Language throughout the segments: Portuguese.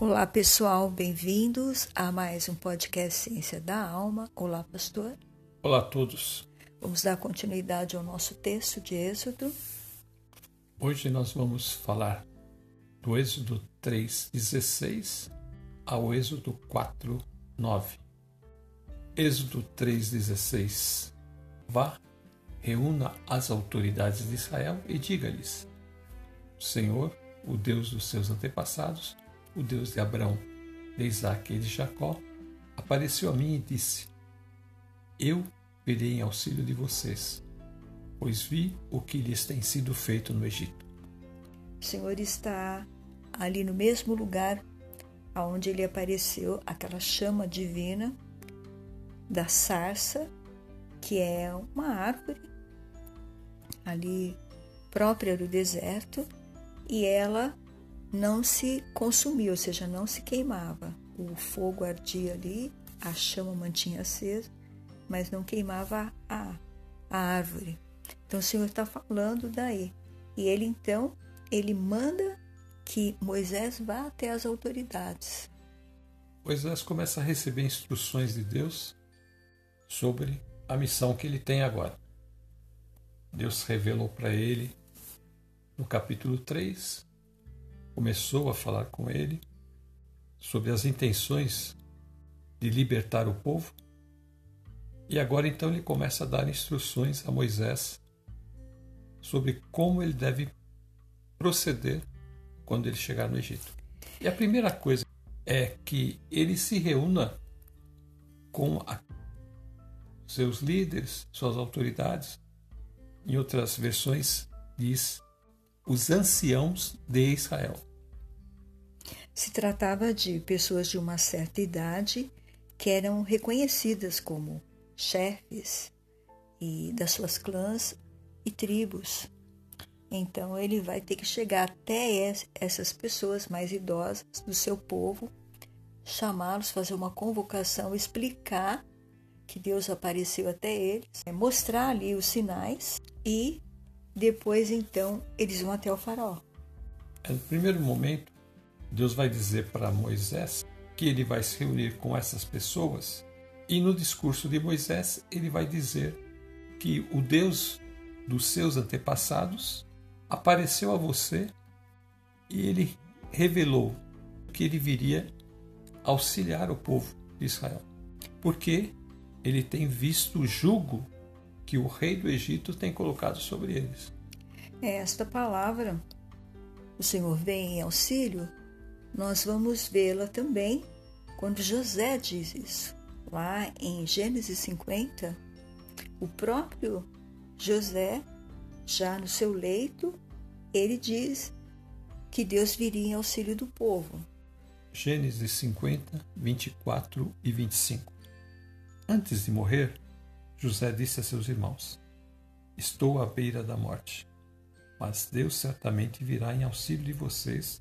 Olá pessoal, bem-vindos a mais um podcast Ciência da Alma. Olá, pastor. Olá a todos. Vamos dar continuidade ao nosso texto de Êxodo. Hoje nós vamos falar do Êxodo 3:16 ao Êxodo 4:9. Êxodo 3:16 Vá, reúna as autoridades de Israel e diga-lhes: O Senhor, o Deus dos seus antepassados, o Deus de Abraão, de Isaac e de Jacó, apareceu a mim e disse: Eu virei em auxílio de vocês, pois vi o que lhes tem sido feito no Egito. O Senhor está ali no mesmo lugar aonde ele apareceu, aquela chama divina da sarça, que é uma árvore ali própria do deserto, e ela não se consumia, ou seja, não se queimava. O fogo ardia ali, a chama mantinha acesa, mas não queimava a, a árvore. Então o Senhor está falando daí. E ele então, ele manda que Moisés vá até as autoridades. Moisés começa a receber instruções de Deus sobre a missão que ele tem agora. Deus revelou para ele no capítulo 3, começou a falar com ele sobre as intenções de libertar o povo. E agora então ele começa a dar instruções a Moisés sobre como ele deve proceder quando ele chegar no Egito. E a primeira coisa é que ele se reúna com a, seus líderes, suas autoridades. Em outras versões, diz os anciãos de Israel. Se tratava de pessoas de uma certa idade que eram reconhecidas como chefes e das suas clãs e tribos. Então ele vai ter que chegar até essas pessoas mais idosas do seu povo, chamá-los, fazer uma convocação, explicar que Deus apareceu até eles, é, mostrar ali os sinais e depois então eles vão até o faraó. É, no primeiro momento, Deus vai dizer para Moisés que ele vai se reunir com essas pessoas e no discurso de Moisés ele vai dizer que o Deus dos seus antepassados apareceu a você e ele revelou que ele viria auxiliar o povo de Israel. Porque ele tem visto o jugo que o rei do Egito tem colocado sobre eles. Esta palavra, o Senhor vem em auxílio, nós vamos vê-la também quando José diz isso. Lá em Gênesis 50, o próprio José já no seu leito, ele diz que Deus viria em auxílio do povo. Gênesis 50, 24 e 25. Antes de morrer, José disse a seus irmãos: Estou à beira da morte, mas Deus certamente virá em auxílio de vocês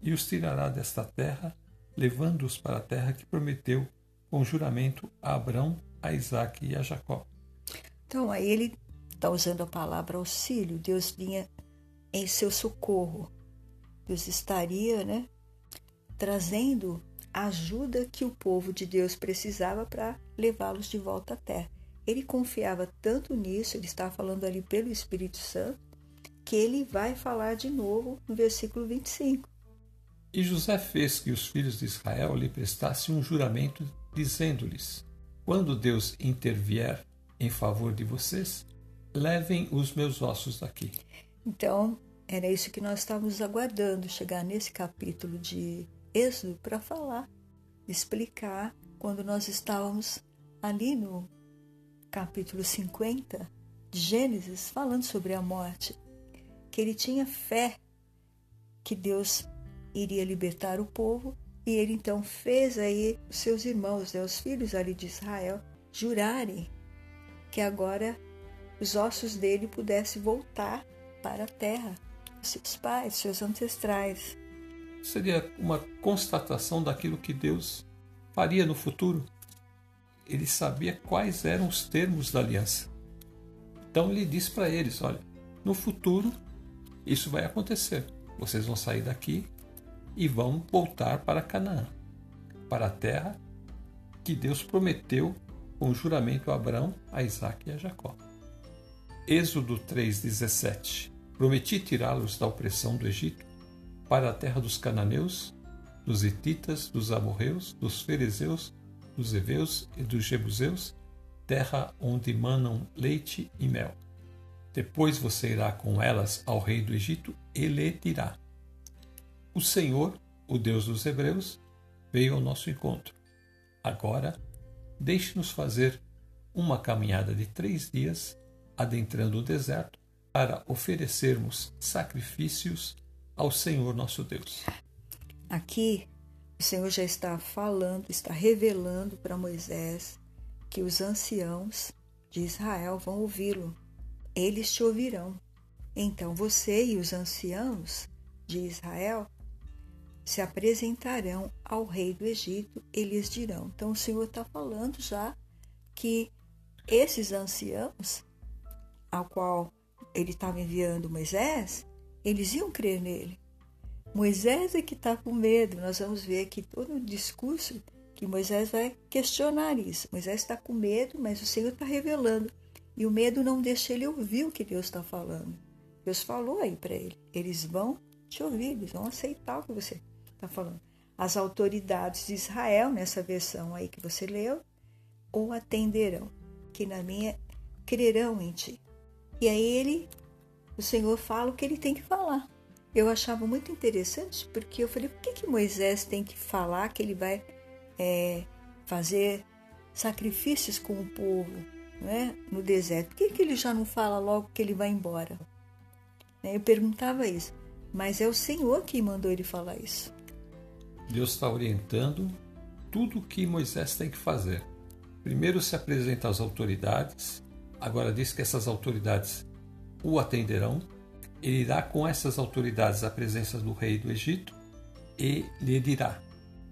e os tirará desta terra, levando-os para a terra que prometeu com juramento a Abrão, a Isaque e a Jacó. Então, aí ele está usando a palavra auxílio, Deus vinha em seu socorro. Deus estaria, né, trazendo a ajuda que o povo de Deus precisava para levá-los de volta à terra. Ele confiava tanto nisso, ele estava falando ali pelo Espírito Santo, que ele vai falar de novo no versículo 25. E José fez que os filhos de Israel lhe prestassem um juramento, dizendo-lhes: Quando Deus intervier em favor de vocês, levem os meus ossos daqui. Então, era isso que nós estávamos aguardando, chegar nesse capítulo de Êxodo para falar, explicar, quando nós estávamos ali no capítulo 50 de Gênesis, falando sobre a morte, que ele tinha fé que Deus iria libertar o povo e ele então fez aí os seus irmãos, né, os filhos ali de Israel, jurarem que agora os ossos dele pudessem voltar para a terra, seus pais, seus ancestrais. Seria uma constatação daquilo que Deus faria no futuro. Ele sabia quais eram os termos da aliança. Então ele disse para eles: olha, no futuro isso vai acontecer. Vocês vão sair daqui e vão voltar para Canaã, para a terra que Deus prometeu com juramento a Abraão, a Isaac e a Jacó. Êxodo 3,17 Prometi tirá-los da opressão do Egito para a terra dos cananeus, dos hititas, dos amorreus, dos ferezeus, dos heveus e dos jebuseus, terra onde manam leite e mel. Depois você irá com elas ao rei do Egito e lhe dirá: O Senhor, o Deus dos hebreus, veio ao nosso encontro. Agora, deixe-nos fazer uma caminhada de três dias adentrando o deserto para oferecermos sacrifícios ao Senhor nosso Deus. Aqui, o Senhor já está falando, está revelando para Moisés que os anciãos de Israel vão ouvi-lo. Eles te ouvirão. Então você e os anciãos de Israel se apresentarão ao rei do Egito e lhes dirão. Então o Senhor está falando já que esses anciãos, ao qual ele estava enviando Moisés, eles iam crer nele. Moisés é que está com medo. Nós vamos ver aqui todo o discurso que Moisés vai questionar isso. Moisés está com medo, mas o Senhor está revelando. E o medo não deixa ele ouvir o que Deus está falando. Deus falou aí para ele: eles vão te ouvir, eles vão aceitar o que você está falando. As autoridades de Israel, nessa versão aí que você leu, ou atenderão, que na minha crerão em ti. E aí ele, o Senhor fala o que ele tem que falar. Eu achava muito interessante porque eu falei, por que, que Moisés tem que falar que ele vai é, fazer sacrifícios com o povo né, no deserto? Por que, que ele já não fala logo que ele vai embora? Eu perguntava isso, mas é o Senhor que mandou ele falar isso. Deus está orientando tudo o que Moisés tem que fazer. Primeiro se apresenta às autoridades, agora diz que essas autoridades o atenderão. Ele irá com essas autoridades à presença do rei do Egito e lhe dirá: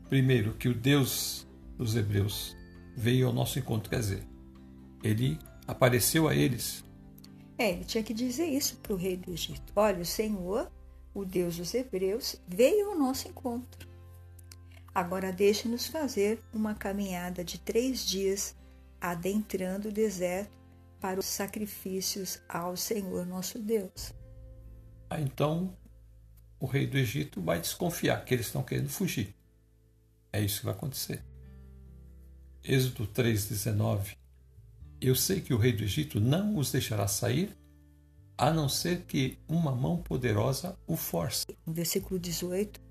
primeiro, que o Deus dos Hebreus veio ao nosso encontro, quer dizer, ele apareceu a eles. É, ele tinha que dizer isso para o rei do Egito: olha, o Senhor, o Deus dos Hebreus, veio ao nosso encontro. Agora deixe-nos fazer uma caminhada de três dias adentrando o deserto para os sacrifícios ao Senhor nosso Deus. Ah, então o rei do Egito vai desconfiar que eles estão querendo fugir. É isso que vai acontecer. Êxodo 3,19 Eu sei que o rei do Egito não os deixará sair, a não ser que uma mão poderosa o force. No versículo 18,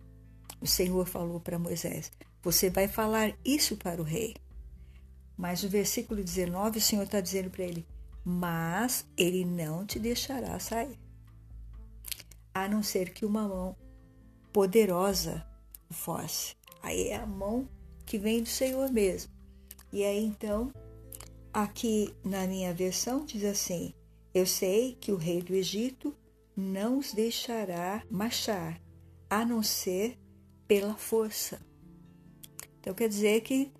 o Senhor falou para Moisés: Você vai falar isso para o rei. Mas no versículo 19, o Senhor está dizendo para ele: Mas ele não te deixará sair, a não ser que uma mão poderosa o force. Aí é a mão que vem do Senhor mesmo. E aí então, aqui na minha versão diz assim: Eu sei que o rei do Egito não os deixará marchar, a não ser pela força. Então quer dizer que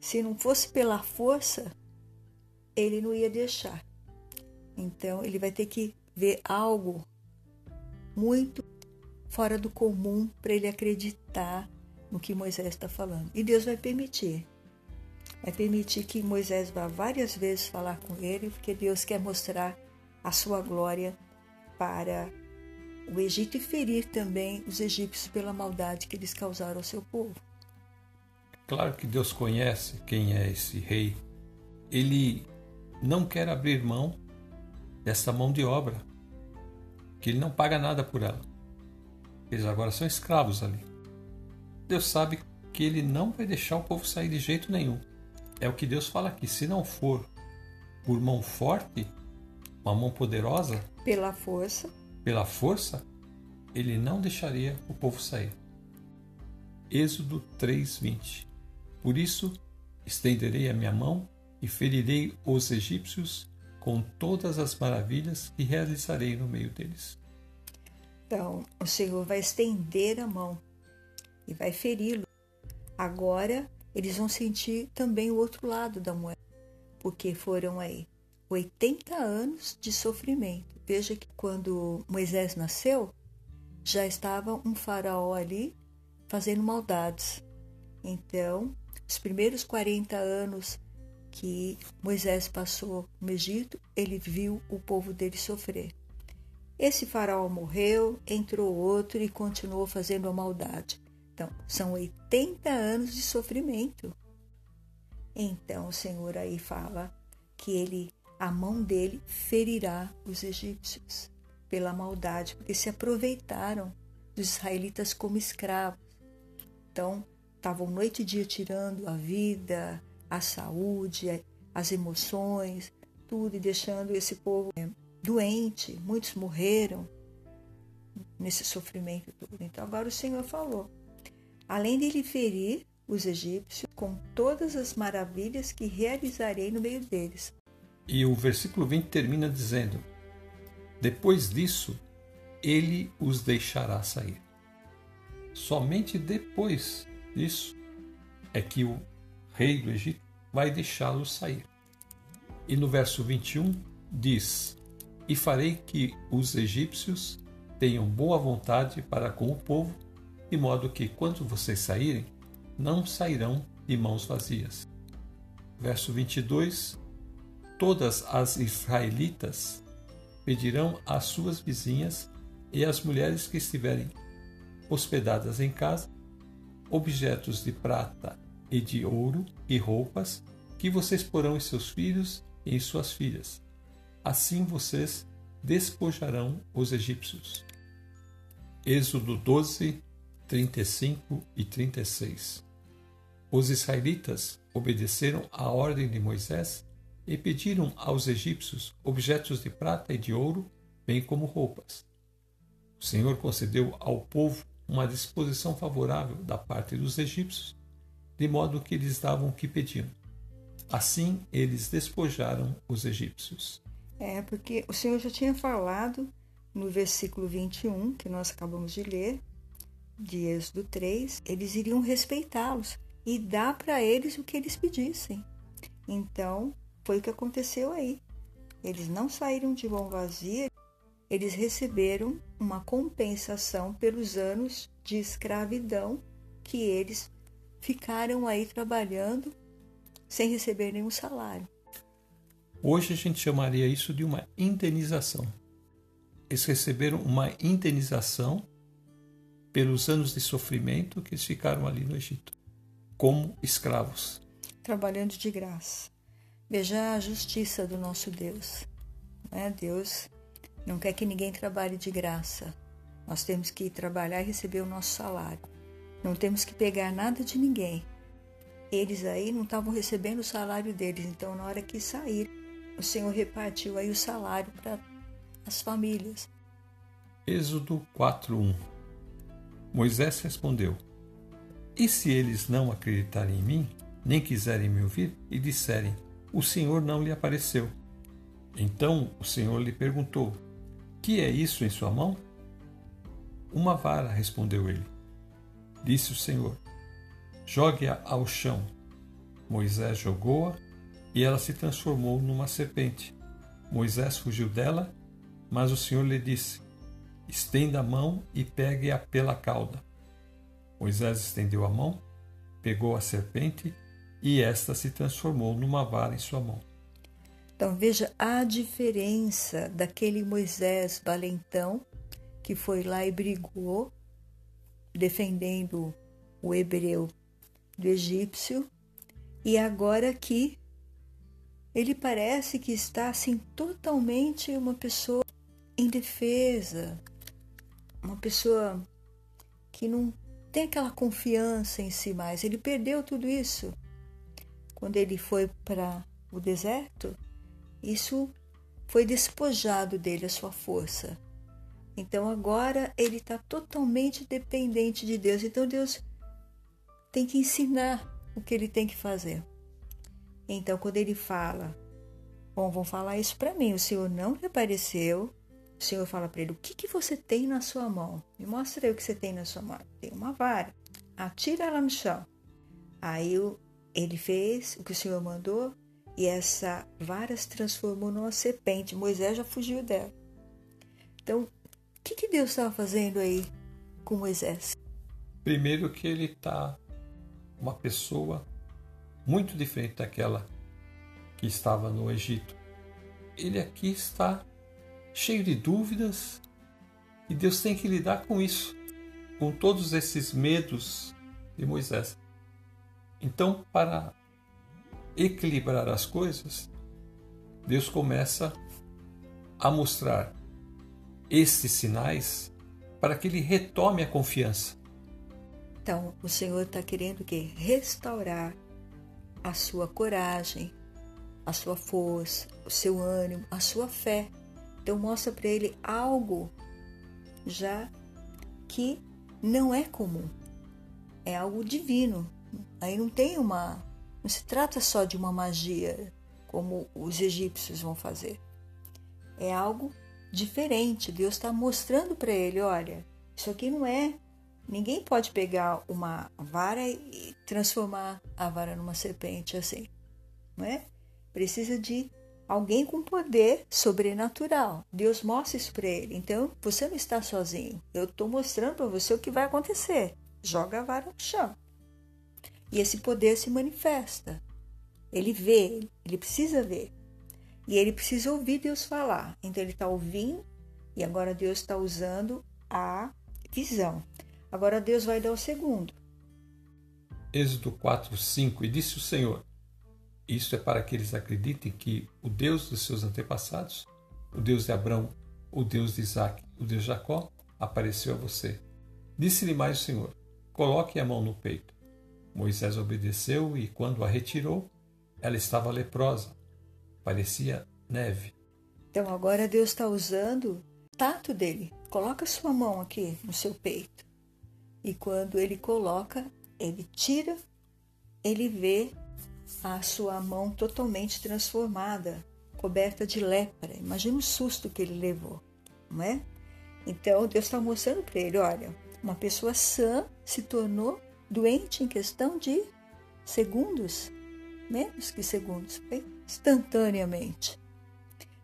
se não fosse pela força, ele não ia deixar. Então ele vai ter que ver algo muito fora do comum para ele acreditar no que Moisés está falando. E Deus vai permitir. Vai permitir que Moisés vá várias vezes falar com ele, porque Deus quer mostrar a sua glória para o Egito e ferir também os egípcios pela maldade que eles causaram ao seu povo. Claro que Deus conhece quem é esse rei. Ele não quer abrir mão dessa mão de obra, que ele não paga nada por ela. Eles agora são escravos ali. Deus sabe que ele não vai deixar o povo sair de jeito nenhum. É o que Deus fala aqui. Se não for por mão forte, uma mão poderosa, pela força, pela força, ele não deixaria o povo sair. Êxodo 3:20. Por isso estenderei a minha mão e ferirei os egípcios com todas as maravilhas que realizarei no meio deles. Então, o Senhor vai estender a mão e vai feri-lo. Agora, eles vão sentir também o outro lado da moeda, porque foram aí 80 anos de sofrimento. Veja que quando Moisés nasceu, já estava um faraó ali fazendo maldades. Então, os primeiros 40 anos que Moisés passou no Egito, ele viu o povo dele sofrer. Esse faraó morreu, entrou outro e continuou fazendo a maldade. Então, são 80 anos de sofrimento. Então, o Senhor aí fala que ele, a mão dele ferirá os egípcios pela maldade, porque se aproveitaram dos israelitas como escravos. Então, estavam noite e dia tirando a vida, a saúde, as emoções, tudo, e deixando esse povo é, doente. Muitos morreram nesse sofrimento todo. Então, agora o Senhor falou: além de lhe ferir os egípcios com todas as maravilhas que realizarei no meio deles. E o versículo 20 termina dizendo: Depois disso, ele os deixará sair. Somente depois disso é que o rei do Egito vai deixá-los sair. E no verso 21 diz: E farei que os egípcios tenham boa vontade para com o povo, de modo que, quando vocês saírem, não sairão de mãos vazias. Verso 22: Todas as israelitas pedirão às suas vizinhas e às mulheres que estiverem hospedadas em casa objetos de prata e de ouro e roupas que vocês porão em seus filhos e em suas filhas. Assim vocês despojarão os egípcios. Êxodo 12, 35 e 36 Os israelitas obedeceram à ordem de Moisés e pediram aos egípcios objetos de prata e de ouro, bem como roupas. O Senhor concedeu ao povo uma disposição favorável da parte dos egípcios, de modo que eles davam o que pediam. Assim, eles despojaram os egípcios. É, porque o Senhor já tinha falado no versículo 21, que nós acabamos de ler, de Êxodo 3, eles iriam respeitá-los e dar para eles o que eles pedissem. Então, foi o que aconteceu aí. Eles não saíram de mão vazia, eles receberam uma compensação pelos anos de escravidão que eles ficaram aí trabalhando sem receber nenhum salário. Hoje a gente chamaria isso de uma indenização. Eles receberam uma indenização pelos anos de sofrimento que eles ficaram ali no Egito, como escravos. Trabalhando de graça. Veja a justiça do nosso Deus. Né? Deus não quer que ninguém trabalhe de graça. Nós temos que trabalhar e receber o nosso salário. Não temos que pegar nada de ninguém. Eles aí não estavam recebendo o salário deles, então na hora que saíram, o Senhor repartiu aí o salário para as famílias. Êxodo 4:1 Moisés respondeu: E se eles não acreditarem em mim, nem quiserem me ouvir e disserem: O Senhor não lhe apareceu? Então o Senhor lhe perguntou: que é isso em sua mão? Uma vara, respondeu ele. Disse o Senhor: Jogue-a ao chão. Moisés jogou-a e ela se transformou numa serpente. Moisés fugiu dela, mas o Senhor lhe disse: Estenda a mão e pegue-a pela cauda. Moisés estendeu a mão, pegou a serpente e esta se transformou numa vara em sua mão. Então veja a diferença daquele Moisés valentão que foi lá e brigou defendendo o hebreu do egípcio e agora que ele parece que está assim totalmente uma pessoa indefesa, uma pessoa que não tem aquela confiança em si mais. Ele perdeu tudo isso quando ele foi para o deserto isso foi despojado dele, a sua força. Então agora ele está totalmente dependente de Deus. Então Deus tem que ensinar o que ele tem que fazer. Então quando ele fala, bom, vão falar isso para mim, o Senhor não me apareceu. O Senhor fala para ele: O que, que você tem na sua mão? Me mostra aí o que você tem na sua mão. Tem uma vara. Atira ela no chão. Aí ele fez o que o Senhor mandou e essa vara se transformou numa serpente. Moisés já fugiu dela. Então, o que, que Deus estava fazendo aí com Moisés? Primeiro que ele está uma pessoa muito diferente daquela que estava no Egito. Ele aqui está cheio de dúvidas e Deus tem que lidar com isso, com todos esses medos de Moisés. Então, para equilibrar as coisas, Deus começa a mostrar esses sinais para que ele retome a confiança. Então, o Senhor está querendo que restaurar a sua coragem, a sua força, o seu ânimo, a sua fé. Então mostra para ele algo já que não é comum. É algo divino. Aí não tem uma, não se trata só de uma magia como os egípcios vão fazer. É algo diferente. Deus está mostrando para ele, olha, isso aqui não é. Ninguém pode pegar uma vara e transformar a vara numa serpente assim, não é? Precisa de alguém com poder sobrenatural. Deus mostra isso para ele. Então, você não está sozinho. Eu estou mostrando para você o que vai acontecer. Joga a vara no chão. E esse poder se manifesta. Ele vê, ele precisa ver. E ele precisa ouvir Deus falar. Então, ele está ouvindo e agora Deus está usando a visão. Agora, Deus vai dar o segundo. Êxodo 4, 5: E disse o Senhor: Isto é para que eles acreditem que o Deus dos seus antepassados, o Deus de Abraão, o Deus de Isaac, o Deus de Jacó, apareceu a você. Disse-lhe mais o Senhor: Coloque a mão no peito. Moisés obedeceu e, quando a retirou, ela estava leprosa, parecia neve. Então agora Deus está usando o tato dele. Coloca sua mão aqui no seu peito. E quando ele coloca, ele tira, ele vê a sua mão totalmente transformada, coberta de lepra. Imagina o susto que ele levou, não é? Então Deus está mostrando para ele: olha, uma pessoa sã se tornou doente em questão de segundos, menos que segundos, instantaneamente.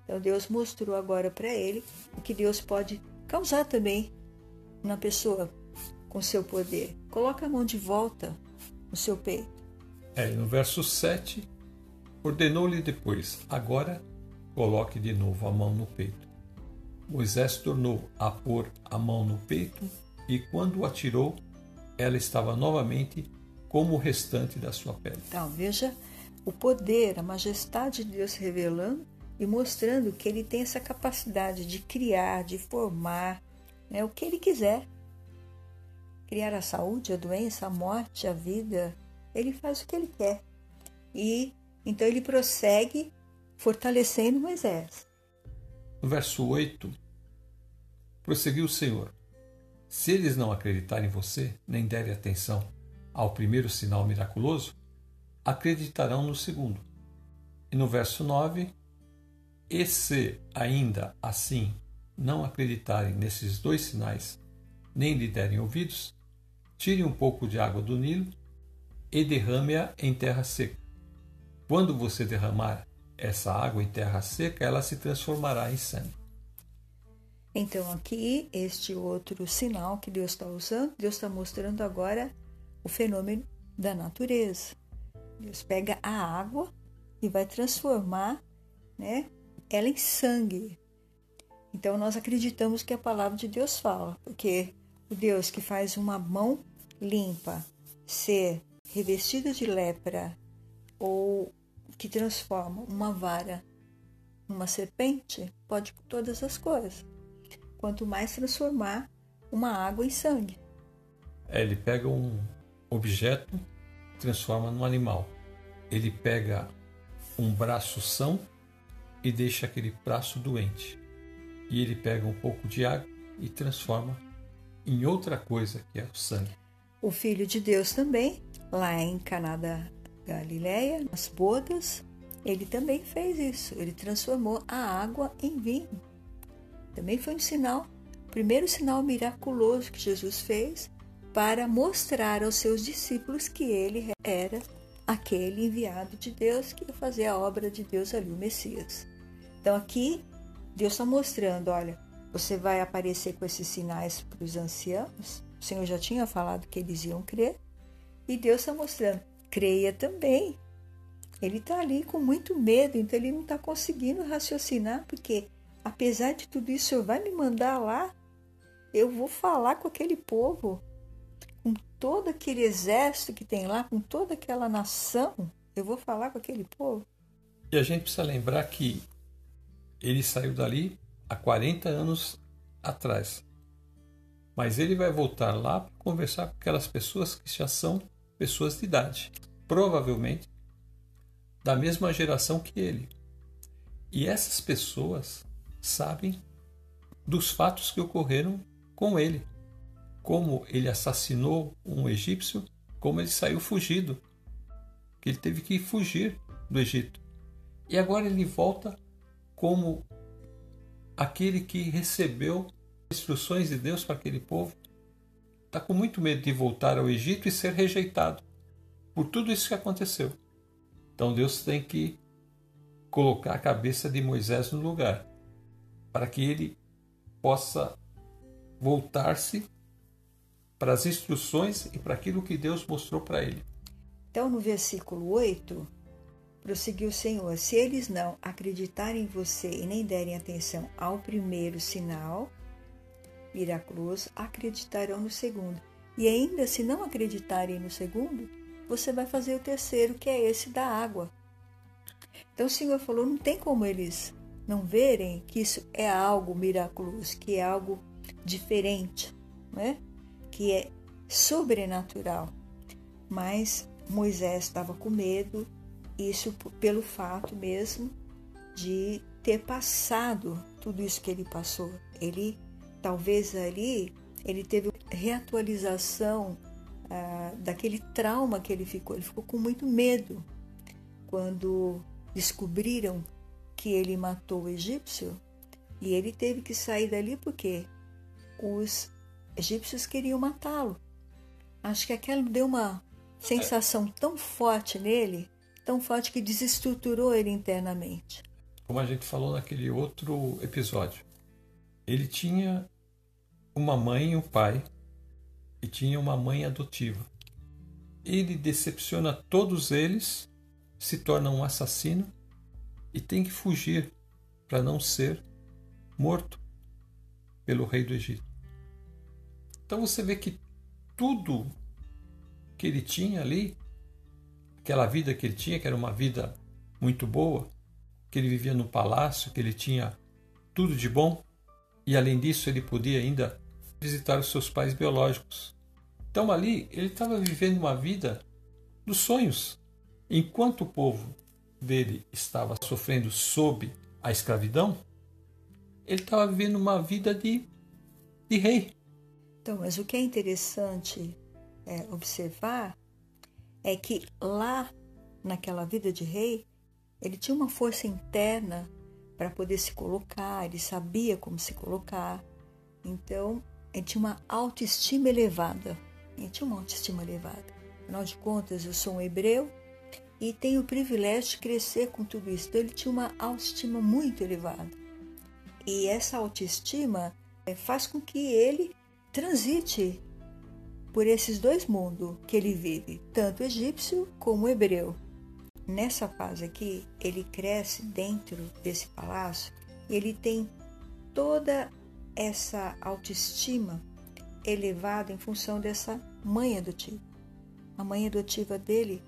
Então Deus mostrou agora para ele o que Deus pode causar também na pessoa com seu poder. Coloca a mão de volta no seu peito. É, no verso 7, ordenou-lhe depois: Agora coloque de novo a mão no peito. Moisés tornou a pôr a mão no peito e, quando o atirou, ela estava novamente como o restante da sua pele. Então, veja o poder, a majestade de Deus revelando e mostrando que ele tem essa capacidade de criar, de formar né, o que ele quiser criar a saúde, a doença, a morte, a vida. Ele faz o que ele quer. E então ele prossegue fortalecendo Moisés. No verso 8, prosseguiu o Senhor: Se eles não acreditarem em você, nem derem atenção ao primeiro sinal miraculoso, acreditarão no segundo. E no verso 9, e se ainda assim não acreditarem nesses dois sinais, nem lhe derem ouvidos, Tire um pouco de água do Nilo e derrame-a em terra seca. Quando você derramar essa água em terra seca, ela se transformará em sangue. Então, aqui, este outro sinal que Deus está usando, Deus está mostrando agora o fenômeno da natureza. Deus pega a água e vai transformar né, ela em sangue. Então, nós acreditamos que a palavra de Deus fala, porque o Deus que faz uma mão limpa ser revestida de lepra ou que transforma uma vara numa serpente, pode todas as coisas. Quanto mais transformar uma água em sangue. É, ele pega um objeto, transforma num animal. Ele pega um braço são e deixa aquele braço doente. E ele pega um pouco de água e transforma em outra coisa que é o sangue. O Filho de Deus também, lá em Caná da Galileia, nas bodas, ele também fez isso. Ele transformou a água em vinho. Também foi um sinal, primeiro sinal miraculoso que Jesus fez para mostrar aos seus discípulos que ele era aquele enviado de Deus que ia fazer a obra de Deus ali, o Messias. Então aqui Deus está mostrando, olha, você vai aparecer com esses sinais para os anciãos. O Senhor já tinha falado que eles iam crer. E Deus está mostrando, creia também. Ele está ali com muito medo, então ele não está conseguindo raciocinar, porque apesar de tudo isso, o Senhor vai me mandar lá. Eu vou falar com aquele povo, com todo aquele exército que tem lá, com toda aquela nação. Eu vou falar com aquele povo. E a gente precisa lembrar que ele saiu dali há 40 anos atrás. Mas ele vai voltar lá para conversar com aquelas pessoas que já são pessoas de idade, provavelmente da mesma geração que ele. E essas pessoas sabem dos fatos que ocorreram com ele, como ele assassinou um egípcio, como ele saiu fugido, que ele teve que fugir do Egito. E agora ele volta como aquele que recebeu instruções de Deus para aquele povo. Está com muito medo de voltar ao Egito e ser rejeitado por tudo isso que aconteceu. Então Deus tem que colocar a cabeça de Moisés no lugar para que ele possa voltar-se para as instruções e para aquilo que Deus mostrou para ele. Então, no versículo 8, prosseguiu o Senhor: Se eles não acreditarem em você e nem derem atenção ao primeiro sinal miraculoso, acreditarão no segundo. E ainda se não acreditarem no segundo, você vai fazer o terceiro, que é esse da água. Então o Senhor falou: não tem como eles não verem que isso é algo miraculoso, que é algo diferente, né? que é sobrenatural. Mas Moisés estava com medo, isso pelo fato mesmo de ter passado tudo isso que ele passou. Ele, talvez ali, ele teve reatualização ah, daquele trauma que ele ficou. Ele ficou com muito medo quando descobriram que ele matou o egípcio e ele teve que sair dali porque os egípcios queriam matá-lo. Acho que aquilo deu uma sensação tão forte nele, tão forte que desestruturou ele internamente. Como a gente falou naquele outro episódio, ele tinha uma mãe e um pai e tinha uma mãe adotiva. Ele decepciona todos eles, se torna um assassino e tem que fugir para não ser morto pelo rei do Egito. Então você vê que tudo que ele tinha ali, aquela vida que ele tinha, que era uma vida muito boa, que ele vivia no palácio, que ele tinha tudo de bom, e além disso ele podia ainda visitar os seus pais biológicos. Então ali ele estava vivendo uma vida dos sonhos. Enquanto o povo dele estava sofrendo sob a escravidão, ele estava vivendo uma vida de, de rei. Então, mas o que é interessante é, observar é que lá, naquela vida de rei, ele tinha uma força interna para poder se colocar, ele sabia como se colocar. Então, ele tinha uma autoestima elevada. Ele tinha uma autoestima elevada. Afinal de contas, eu sou um hebreu e tenho o privilégio de crescer com tudo isso. Então, ele tinha uma autoestima muito elevada. E essa autoestima é, faz com que ele transite por esses dois mundos que ele vive, tanto egípcio como hebreu. Nessa fase aqui, ele cresce dentro desse palácio e ele tem toda essa autoestima elevada em função dessa mãe adotiva. A mãe adotiva dele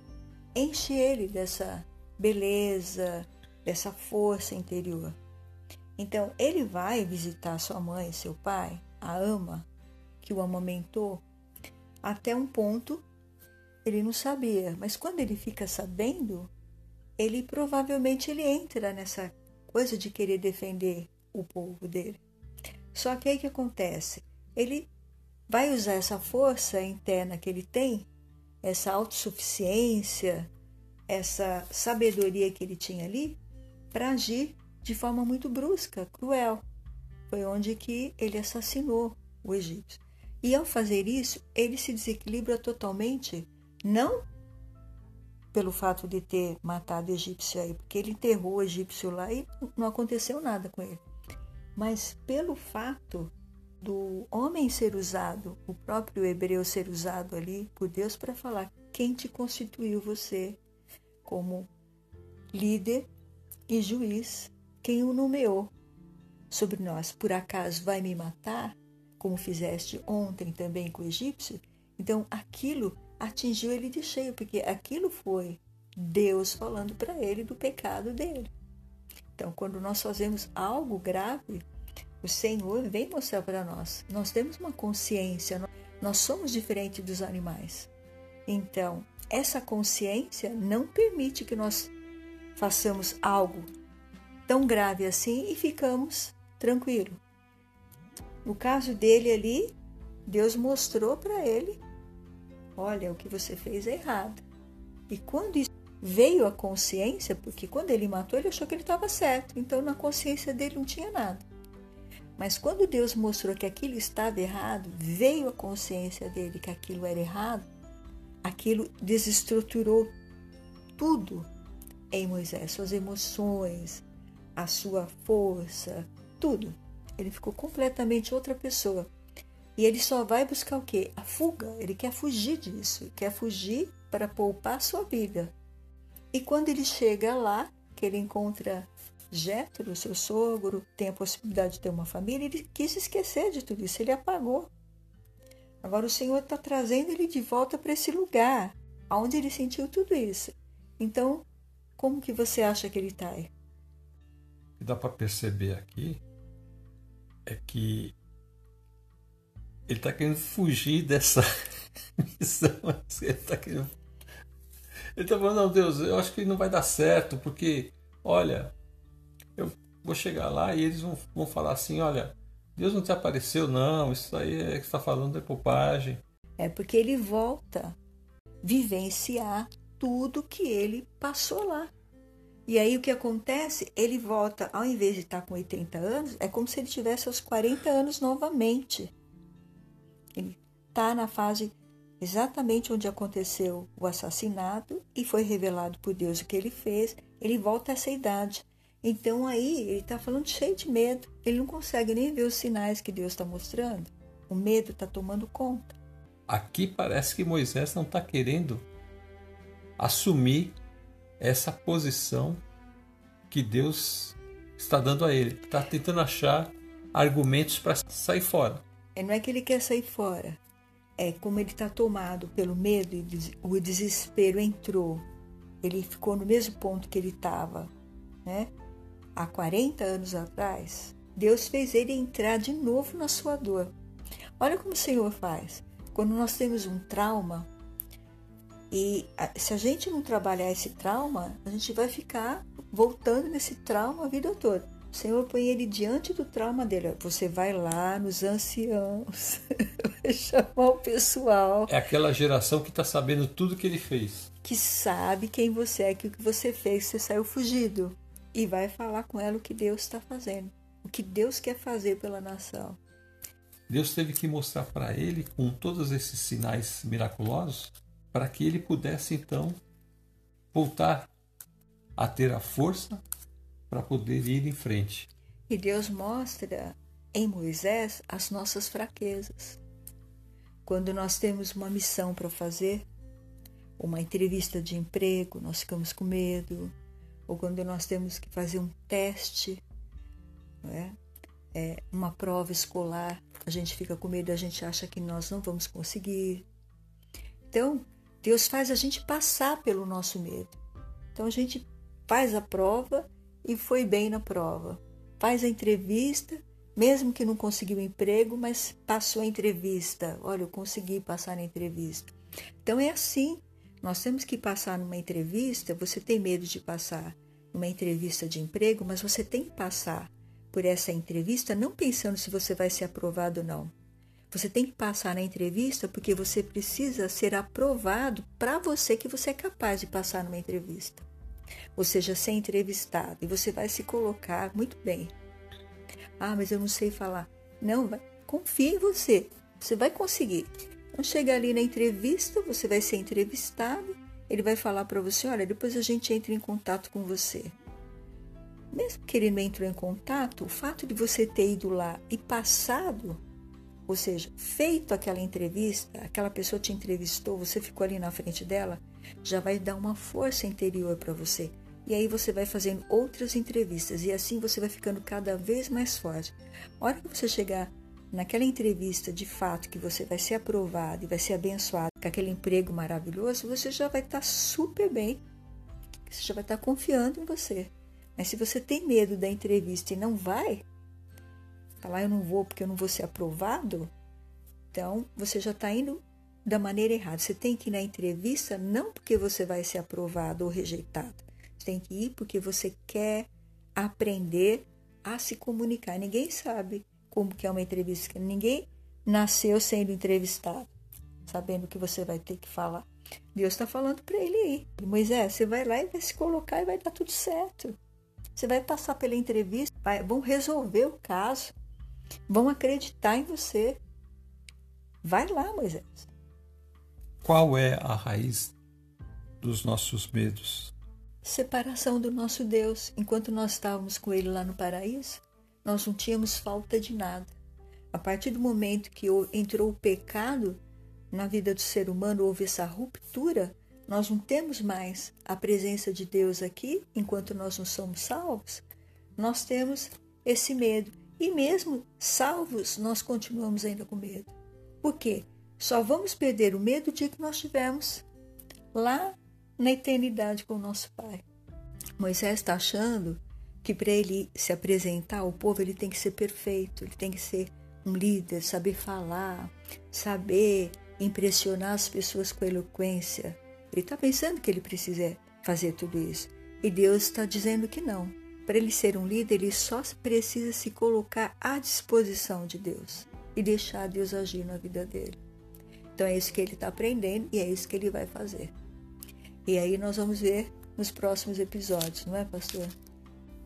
enche ele dessa beleza, dessa força interior. Então, ele vai visitar sua mãe, seu pai, a ama, que o amamentou, até um ponto ele não sabia, mas quando ele fica sabendo, ele provavelmente ele entra nessa coisa de querer defender o povo dele. Só que aí que acontece? Ele vai usar essa força interna que ele tem, essa autossuficiência, essa sabedoria que ele tinha ali, para agir de forma muito brusca, cruel. Foi onde que ele assassinou o egípcio. E ao fazer isso, ele se desequilibra totalmente, não pelo fato de ter matado o egípcio aí, porque ele enterrou o egípcio lá e não aconteceu nada com ele. mas pelo fato do homem ser usado, o próprio hebreu ser usado ali por Deus para falar quem te constituiu você como líder e juiz, quem o nomeou sobre nós. Por acaso vai me matar, como fizeste ontem também com o egípcio? Então aquilo atingiu ele de cheio, porque aquilo foi Deus falando para ele do pecado dele. Então, quando nós fazemos algo grave, o Senhor vem mostrar para nós. Nós temos uma consciência, nós somos diferentes dos animais. Então, essa consciência não permite que nós façamos algo tão grave assim e ficamos tranquilo. No caso dele ali, Deus mostrou para ele: olha, o que você fez é errado. E quando isso veio a consciência, porque quando ele matou, ele achou que ele estava certo, então na consciência dele não tinha nada. Mas quando Deus mostrou que aquilo estava errado, veio a consciência dele que aquilo era errado, aquilo desestruturou tudo em Moisés, suas emoções, a sua força, tudo. Ele ficou completamente outra pessoa. E ele só vai buscar o quê? A fuga. Ele quer fugir disso, ele quer fugir para poupar sua vida. E quando ele chega lá, que ele encontra Jétero, seu sogro, tem a possibilidade de ter uma família, ele quis esquecer de tudo isso, ele apagou. Agora o Senhor está trazendo ele de volta para esse lugar, onde ele sentiu tudo isso. Então, como que você acha que ele está aí? que dá para perceber aqui é que ele está querendo fugir dessa missão. Ele está querendo. Ele está falando, não, Deus, eu acho que não vai dar certo, porque, olha, vou chegar lá e eles vão, vão falar assim: olha, Deus não te apareceu, não, isso aí é que está falando é bobagem. É porque ele volta vivenciar tudo que ele passou lá. E aí o que acontece? Ele volta, ao invés de estar com 80 anos, é como se ele tivesse aos 40 anos novamente. Ele está na fase exatamente onde aconteceu o assassinato e foi revelado por Deus o que ele fez. Ele volta a essa idade. Então aí ele está falando cheio de medo. Ele não consegue nem ver os sinais que Deus está mostrando. O medo está tomando conta. Aqui parece que Moisés não está querendo assumir essa posição que Deus está dando a ele. Está tentando achar argumentos para sair fora. É, não é que ele quer sair fora. É como ele está tomado pelo medo e o desespero entrou. Ele ficou no mesmo ponto que ele estava, né? Há 40 anos atrás. Deus fez ele entrar de novo na sua dor. Olha como o Senhor faz. Quando nós temos um trauma, e se a gente não trabalhar esse trauma, a gente vai ficar voltando nesse trauma a vida toda. O Senhor põe ele diante do trauma dele. Você vai lá nos anciãos, vai chamar o pessoal. É aquela geração que está sabendo tudo que ele fez. Que sabe quem você é, que o que você fez, você saiu fugido. E vai falar com ela o que Deus está fazendo, o que Deus quer fazer pela nação. Deus teve que mostrar para ele, com todos esses sinais miraculosos, para que ele pudesse então voltar a ter a força para poder ir em frente. E Deus mostra em Moisés as nossas fraquezas. Quando nós temos uma missão para fazer, uma entrevista de emprego, nós ficamos com medo, ou quando nós temos que fazer um teste, é? É, uma prova escolar, a gente fica com medo, a gente acha que nós não vamos conseguir. Então, Deus faz a gente passar pelo nosso medo. Então a gente faz a prova e foi bem na prova. Faz a entrevista, mesmo que não conseguiu emprego, mas passou a entrevista. Olha, eu consegui passar na entrevista. Então é assim. Nós temos que passar numa entrevista. Você tem medo de passar numa entrevista de emprego, mas você tem que passar por essa entrevista não pensando se você vai ser aprovado ou não. Você tem que passar na entrevista porque você precisa ser aprovado para você que você é capaz de passar numa entrevista. Ou seja, ser entrevistado. E você vai se colocar muito bem. Ah, mas eu não sei falar. Não, confie em você. Você vai conseguir. Chega ali na entrevista, você vai ser entrevistado. Ele vai falar para você: olha, depois a gente entra em contato com você. mesmo que ele não entrou em contato, o fato de você ter ido lá e passado, ou seja, feito aquela entrevista, aquela pessoa te entrevistou, você ficou ali na frente dela, já vai dar uma força interior para você. E aí você vai fazendo outras entrevistas e assim você vai ficando cada vez mais forte. A hora que você chegar naquela entrevista de fato que você vai ser aprovado e vai ser abençoado com aquele emprego maravilhoso, você já vai estar super bem. Você já vai estar confiando em você. Mas se você tem medo da entrevista e não vai, falar eu não vou porque eu não vou ser aprovado, então você já está indo da maneira errada. Você tem que ir na entrevista não porque você vai ser aprovado ou rejeitado. Você tem que ir porque você quer aprender a se comunicar. Ninguém sabe como que é uma entrevista. Ninguém nasceu sendo entrevistado, sabendo o que você vai ter que falar. Deus está falando para ele aí. Moisés, você vai lá e vai se colocar e vai dar tudo certo. Você vai passar pela entrevista, vai, vão resolver o caso, vão acreditar em você. Vai lá, Moisés. Qual é a raiz dos nossos medos? Separação do nosso Deus. Enquanto nós estávamos com Ele lá no paraíso, nós não tínhamos falta de nada. A partir do momento que entrou o pecado na vida do ser humano, houve essa ruptura nós não temos mais a presença de Deus aqui, enquanto nós não somos salvos, nós temos esse medo. E mesmo salvos, nós continuamos ainda com medo. Por quê? Só vamos perder o medo de que nós tivemos lá na eternidade com o nosso Pai. Moisés está achando que para ele se apresentar ao povo, ele tem que ser perfeito, ele tem que ser um líder, saber falar, saber impressionar as pessoas com eloquência, ele está pensando que ele precisa fazer tudo isso. E Deus está dizendo que não. Para ele ser um líder, ele só precisa se colocar à disposição de Deus e deixar Deus agir na vida dele. Então é isso que ele está aprendendo e é isso que ele vai fazer. E aí nós vamos ver nos próximos episódios, não é, pastor?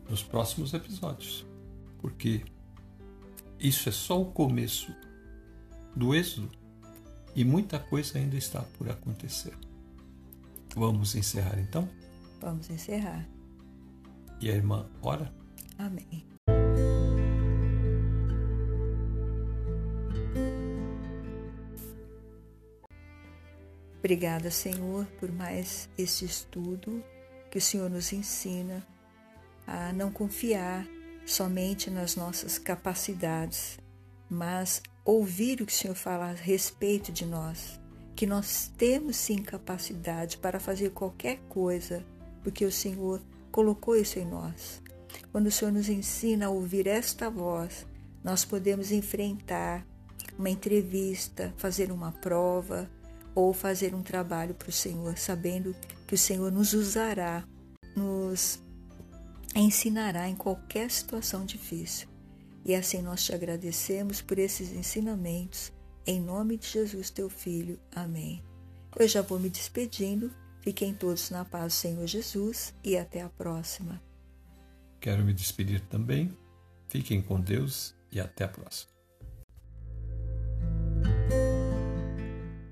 Nos próximos episódios. Porque isso é só o começo do êxodo e muita coisa ainda está por acontecer. Vamos encerrar então? Vamos encerrar. E a irmã ora? Amém. Obrigada, Senhor, por mais este estudo que o Senhor nos ensina a não confiar somente nas nossas capacidades, mas ouvir o que o Senhor fala a respeito de nós que nós temos sim capacidade para fazer qualquer coisa, porque o Senhor colocou isso em nós. Quando o Senhor nos ensina a ouvir esta voz, nós podemos enfrentar uma entrevista, fazer uma prova ou fazer um trabalho para o Senhor, sabendo que o Senhor nos usará, nos ensinará em qualquer situação difícil. E assim nós te agradecemos por esses ensinamentos em nome de Jesus, teu Filho. Amém. Eu já vou me despedindo. Fiquem todos na paz do Senhor Jesus e até a próxima. Quero me despedir também. Fiquem com Deus e até a próxima.